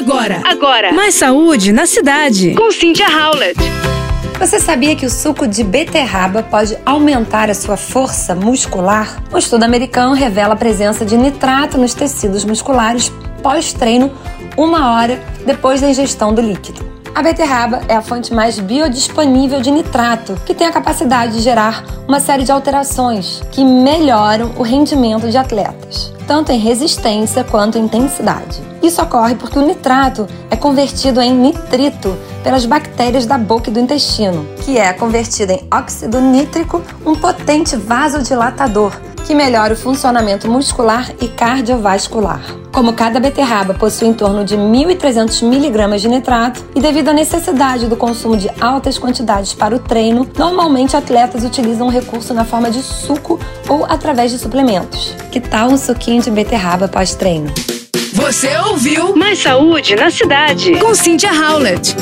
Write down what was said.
Agora. Agora. Mais saúde na cidade. Com Cynthia Howlett. Você sabia que o suco de beterraba pode aumentar a sua força muscular? Um estudo americano revela a presença de nitrato nos tecidos musculares pós-treino, uma hora depois da ingestão do líquido. A beterraba é a fonte mais biodisponível de nitrato, que tem a capacidade de gerar uma série de alterações que melhoram o rendimento de atletas, tanto em resistência quanto em intensidade. Isso ocorre porque o nitrato é convertido em nitrito pelas bactérias da boca e do intestino, que é convertido em óxido nítrico, um potente vasodilatador que melhora o funcionamento muscular e cardiovascular. Como cada beterraba possui em torno de 1.300 miligramas de nitrato e devido à necessidade do consumo de altas quantidades para o treino, normalmente atletas utilizam o recurso na forma de suco ou através de suplementos. Que tal um suquinho de beterraba pós-treino? Você ouviu Mais saúde na cidade. com Cynthia Howlett.